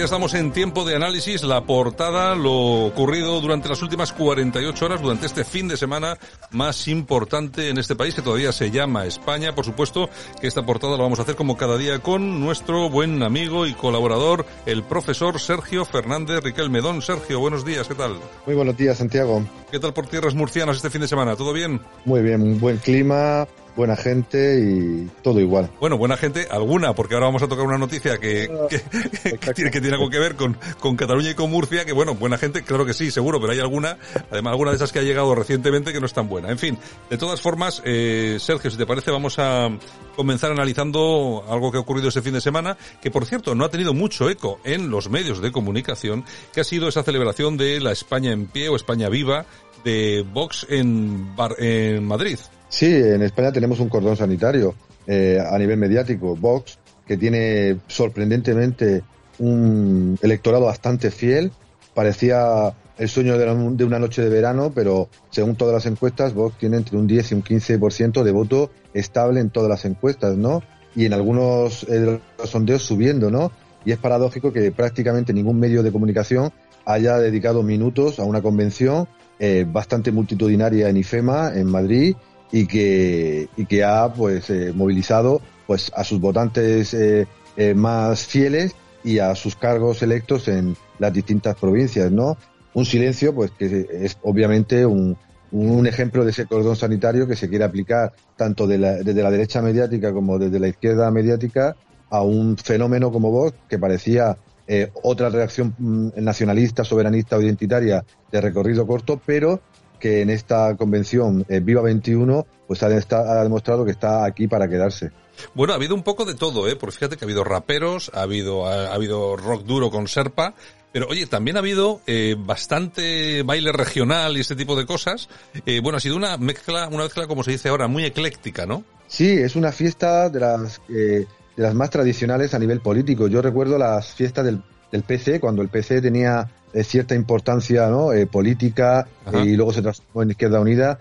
Ya estamos en tiempo de análisis, la portada, lo ocurrido durante las últimas 48 horas, durante este fin de semana más importante en este país, que todavía se llama España. Por supuesto que esta portada la vamos a hacer como cada día con nuestro buen amigo y colaborador, el profesor Sergio Fernández Riquelme. Don Sergio, buenos días, ¿qué tal? Muy buenos días, Santiago. ¿Qué tal por tierras murcianas este fin de semana? ¿Todo bien? Muy bien, buen clima, buena gente y todo igual. Bueno, buena gente, alguna, porque ahora vamos a tocar una noticia que, que, que tiene, que tiene algo que ver con, con Cataluña y con Murcia, que bueno, buena gente, claro que sí, seguro, pero hay alguna, además alguna de esas que ha llegado recientemente que no es tan buena. En fin, de todas formas, eh, Sergio, si te parece, vamos a comenzar analizando algo que ha ocurrido este fin de semana, que por cierto no ha tenido mucho eco en los medios de comunicación, que ha sido esa celebración de la España en pie o España viva de Vox en, en Madrid. Sí, en España tenemos un cordón sanitario eh, a nivel mediático, Vox, que tiene sorprendentemente un electorado bastante fiel. Parecía el sueño de, la, de, una noche de verano, pero según todas las encuestas, Vox tiene entre un 10 y un 15% de voto estable en todas las encuestas, ¿no? Y en algunos eh, los sondeos subiendo, ¿no? Y es paradójico que prácticamente ningún medio de comunicación haya dedicado minutos a una convención eh, bastante multitudinaria en IFEMA, en Madrid, y que, y que ha pues eh, movilizado pues a sus votantes eh, más fieles y a sus cargos electos en las distintas provincias, ¿no? Un silencio pues que es obviamente un, un ejemplo de ese cordón sanitario que se quiere aplicar tanto de la, desde la derecha mediática como desde la izquierda mediática a un fenómeno como vos que parecía eh, otra reacción nacionalista, soberanista o identitaria de recorrido corto, pero que en esta convención eh, Viva 21 pues ha, ha, demostrado que está aquí para quedarse. Bueno, ha habido un poco de todo, ¿eh? Porque fíjate que ha habido raperos, ha habido, ha, ha habido rock duro con Serpa, pero oye, también ha habido eh, bastante baile regional y este tipo de cosas. Eh, bueno, ha sido una mezcla, una mezcla, como se dice ahora, muy ecléctica, ¿no? Sí, es una fiesta de las, eh, de las más tradicionales a nivel político. Yo recuerdo las fiestas del, del PC, cuando el PC tenía eh, cierta importancia ¿no? Política y luego se transformó en Izquierda Unida,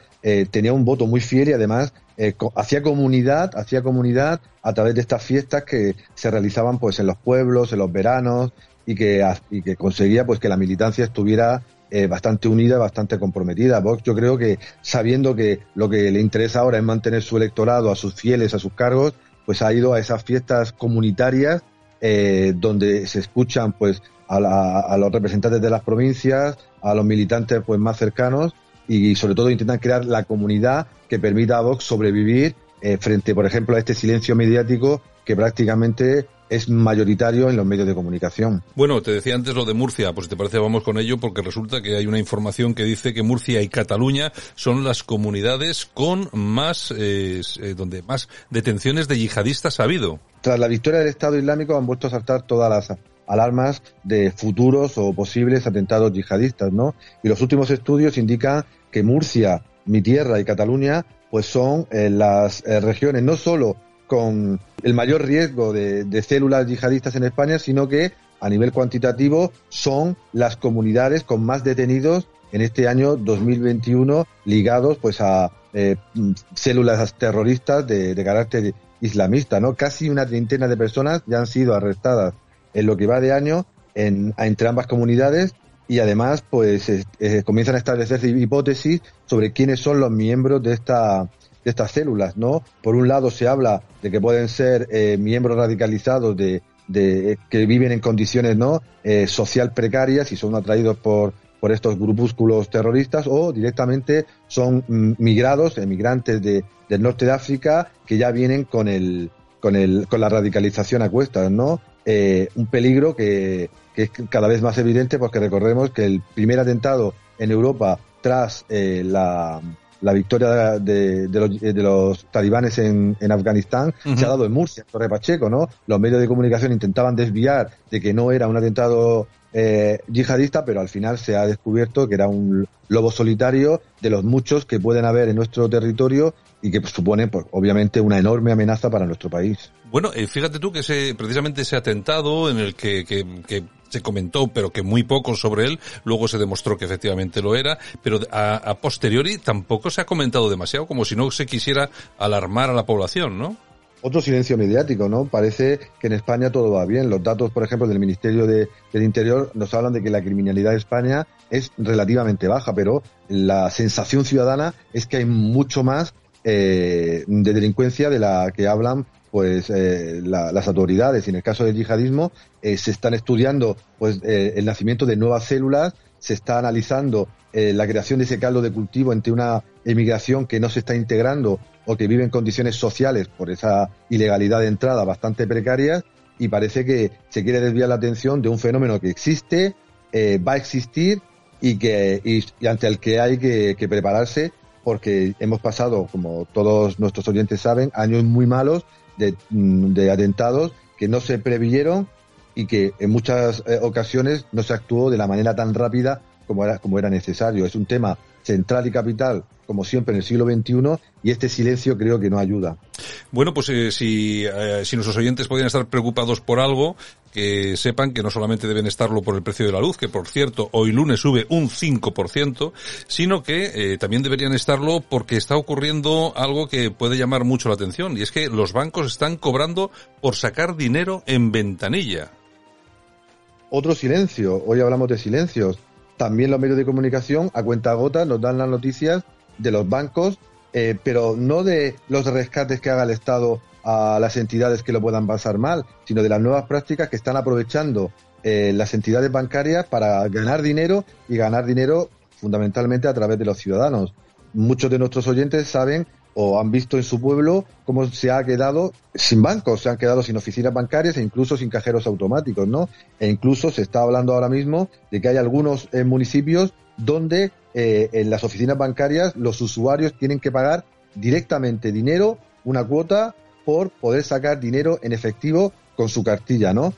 tenía un voto muy fiel y además hacía comunidad, hacía comunidad a través de estas fiestas que se realizaban pues en los pueblos, en los veranos y que, y que conseguía pues que la militancia estuviera bastante unida, bastante comprometida. Vox yo creo que sabiendo que lo que le interesa ahora es mantener su electorado, a sus fieles, a sus cargos, pues ha ido a esas fiestas comunitarias eh, donde se escuchan pues a, la, a, los representantes de las provincias, a los militantes pues más cercanos y sobre todo intentan crear la comunidad que permita a Vox sobrevivir eh, frente, por ejemplo, a este silencio mediático que prácticamente es mayoritario en los medios de comunicación. Bueno, te decía antes lo de Murcia, pues si te parece vamos con ello porque resulta que hay una información que dice que Murcia y Cataluña son las comunidades con más, eh, donde más detenciones de yihadistas ha habido. Tras la victoria del Estado Islámico han vuelto a saltar todas las alarmas de futuros o posibles atentados yihadistas, ¿no? Y los últimos estudios indican que Murcia, mi tierra y Cataluña, pues son eh, las eh, regiones no solo con el mayor riesgo de, células yihadistas en España, sino que a nivel cuantitativo son las comunidades con más detenidos en este año 2021 ligados pues a eh, células terroristas de, carácter islamista, ¿no? Casi una treintena de personas ya han sido arrestadas en lo que va de año en, entre ambas comunidades y además pues eh, comienzan a establecerse hipótesis sobre quiénes son los miembros de esta de estas células, ¿no? Por un lado se habla de que pueden ser eh, miembros radicalizados de, de, que viven en condiciones, ¿no? Eh, social precarias y son atraídos por por estos grupúsculos terroristas o directamente son migrados, emigrantes de, del norte de África que ya vienen con el con, el, con la radicalización a cuestas, ¿no? Eh, un peligro que, que, es cada vez más evidente porque recordemos que el primer atentado en Europa tras eh, la, la, victoria de, de, los, de, los, talibanes en, en Afganistán uh -huh. se ha dado en Murcia, en Torre Pacheco, ¿no? Los medios de comunicación intentaban desviar de que no era un atentado eh, yihadista, pero al final se ha descubierto que era un lobo solitario de los muchos que pueden haber en nuestro territorio y que pues, supone, pues, obviamente, una enorme amenaza para nuestro país. Bueno, eh, fíjate tú que ese, precisamente ese atentado en el que, que, que, se comentó, pero que muy poco sobre él, luego se demostró que efectivamente lo era, pero a, a posteriori tampoco se ha comentado demasiado, como si no se quisiera alarmar a la población, ¿no? otro silencio mediático, ¿no? Parece que en España todo va bien. Los datos, por ejemplo, del Ministerio de, del Interior nos hablan de que la criminalidad de España es relativamente baja, pero la sensación ciudadana es que hay mucho más eh, de delincuencia de la que hablan pues eh, la, las autoridades y en el caso del yihadismo eh, se están estudiando pues eh, el nacimiento de nuevas células se está analizando la creación de ese caldo de cultivo entre una emigración que no se está integrando o que vive en condiciones sociales por esa ilegalidad de entrada bastante precarias y parece que se quiere desviar la atención de un fenómeno que existe, va a existir y que y, ante el que hay que, prepararse porque hemos pasado, como todos nuestros oyentes saben, años muy malos de, mm, de atentados que no se previeron y que en muchas eh, ocasiones no se actuó de la manera tan rápida como era, como era necesario. Es un tema central y capital, como siempre, en el siglo XXI, y este silencio creo que no ayuda. Bueno, pues eh, si, eh, si nuestros oyentes podrían estar preocupados por algo, que sepan que no solamente deben estarlo por el precio de la luz, que por cierto hoy lunes sube un 5%, sino que eh, también deberían estarlo porque está ocurriendo algo que puede llamar mucho la atención, y es que los bancos están cobrando por sacar dinero en ventanilla. Otro silencio, hoy hablamos de silencios también los medios de comunicación a cuenta gota nos dan las noticias de los bancos, eh, pero no de los rescates que haga el Estado a las entidades que lo puedan pasar mal, sino de las nuevas prácticas que están aprovechando eh, las entidades bancarias para ganar dinero y ganar dinero fundamentalmente a través de los ciudadanos. Muchos de nuestros oyentes saben o han visto en su pueblo cómo se ha quedado sin bancos, se han quedado sin oficinas bancarias e incluso sin cajeros automáticos, ¿no? E incluso se está hablando ahora mismo de que hay algunos eh, municipios donde eh, en las oficinas bancarias los usuarios tienen que pagar directamente dinero, una cuota, por poder sacar dinero en efectivo con su cartilla, ¿no?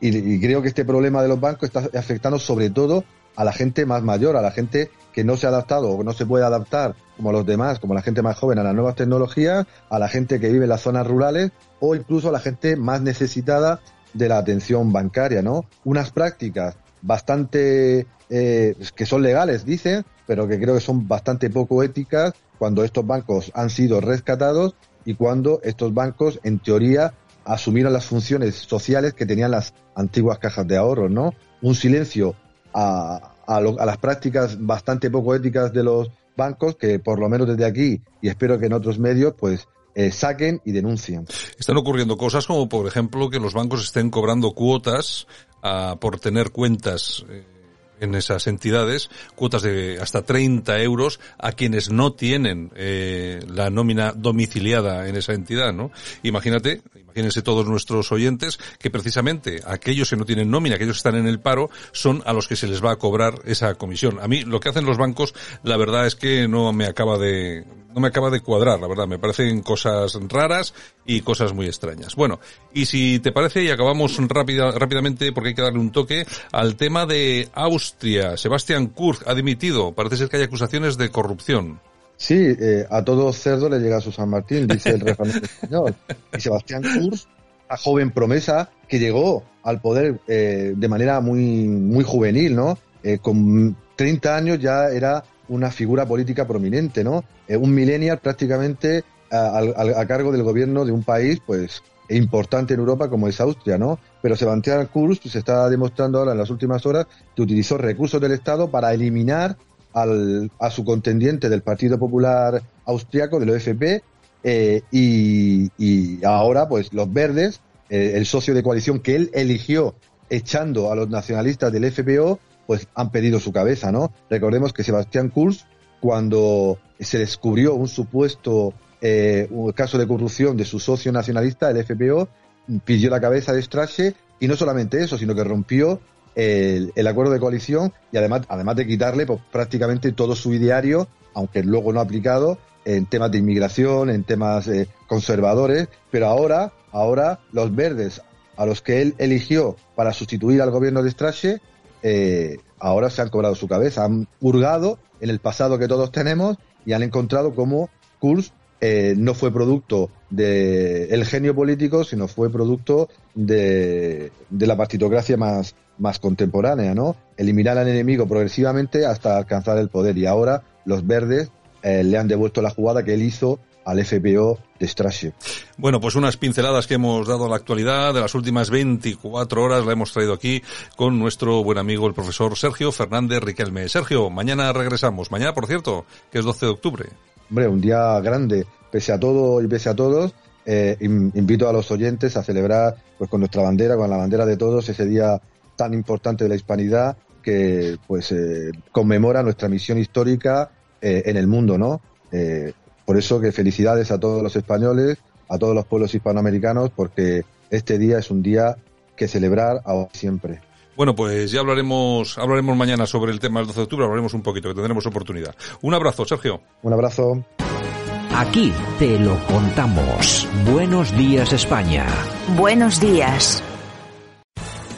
Y, creo que este problema de los bancos está afectando sobre todo a la gente más mayor, a la gente que no se ha adaptado o no se puede adaptar como los demás, como la gente más joven a las nuevas tecnologías, a la gente que vive en las zonas rurales o incluso a la gente más necesitada de la atención bancaria, ¿no? Unas prácticas bastante eh, que son legales, dicen, pero que creo que son bastante poco éticas cuando estos bancos han sido rescatados y cuando estos bancos, en teoría, asumieron las funciones sociales que tenían las antiguas cajas de ahorros, ¿no? Un silencio a, a, las prácticas bastante poco éticas de los bancos que por lo menos desde aquí y espero que en otros medios pues eh, saquen y denuncien. Están ocurriendo cosas como por ejemplo que los bancos estén cobrando cuotas uh, por tener cuentas eh, en esas entidades, cuotas de hasta 30 euros a quienes no tienen eh, la nómina domiciliada en esa entidad, ¿no? Imagínate, imagínense todos nuestros oyentes que precisamente aquellos que no tienen nómina, aquellos que están en el paro, son a los que se les va a cobrar esa comisión. A mí lo que hacen los bancos, la verdad es que no me acaba de, no me acaba de cuadrar, la verdad. Me parecen cosas raras y cosas muy extrañas. Bueno, y si te parece, y acabamos rápida, rápidamente, porque hay que darle un toque, al tema de Austria. Sebastián Kurz ha dimitido. Parece ser que hay acusaciones de corrupción. Sí, eh, a todo cerdo le llega su San Martín, dice el refrán español. Y Sebastián Kurz, a joven promesa, que llegó al poder eh, de manera muy, muy juvenil, ¿no? Eh, con 30 años ya era una figura política prominente, ¿no? Eh, un millennial prácticamente a, a, cargo del gobierno de un país, pues, importante en Europa como es Austria, ¿no? Pero Sebastián Kurz se está demostrando ahora en las últimas horas que utilizó recursos del Estado para eliminar al, a su contendiente del Partido Popular Austriaco, del OFP, eh, y, y, ahora, pues, los verdes, eh, el socio de coalición que él eligió echando a los nacionalistas del FPO, pues han pedido su cabeza, ¿no? Recordemos que Sebastián Kurz, cuando se descubrió un supuesto eh, un caso de corrupción de su socio nacionalista, el FPO, pidió la cabeza de Strache y no solamente eso, sino que rompió el, acuerdo de coalición y además, además de quitarle pues, prácticamente todo su ideario, aunque luego no ha aplicado, en temas de inmigración, en temas eh, conservadores, pero ahora, ahora los verdes a los que él eligió para sustituir al gobierno de Strache, eh, ahora se han cobrado su cabeza, han hurgado en el pasado que todos tenemos y han encontrado cómo Kurz eh, no fue producto del genio político, sino fue producto de, la partitocracia más, contemporánea, ¿no? Eliminar al enemigo progresivamente hasta alcanzar el poder. Y ahora los verdes eh, le han devuelto la jugada que él hizo al FPO de Strasche. Bueno, pues unas pinceladas que hemos dado a la actualidad de las últimas 24 horas la hemos traído aquí con nuestro buen amigo el profesor Sergio Fernández Riquelme. Sergio, mañana regresamos. Mañana, por cierto, que es 12 de octubre hombre, un día grande, pese a todo y pese a todos, eh, invito a los oyentes a celebrar pues con nuestra bandera, con la bandera de todos, ese día tan importante de la hispanidad que pues eh, conmemora nuestra misión histórica eh, en el mundo, ¿no? Por eso que felicidades a todos los españoles, a todos los pueblos hispanoamericanos, porque este día es un día que celebrar ahora siempre. Bueno, pues ya hablaremos, hablaremos mañana sobre el tema del 12 de octubre, hablaremos un poquito, que tendremos oportunidad. Un abrazo, Sergio. Un abrazo. Aquí te lo contamos. Buenos días, España. Buenos días.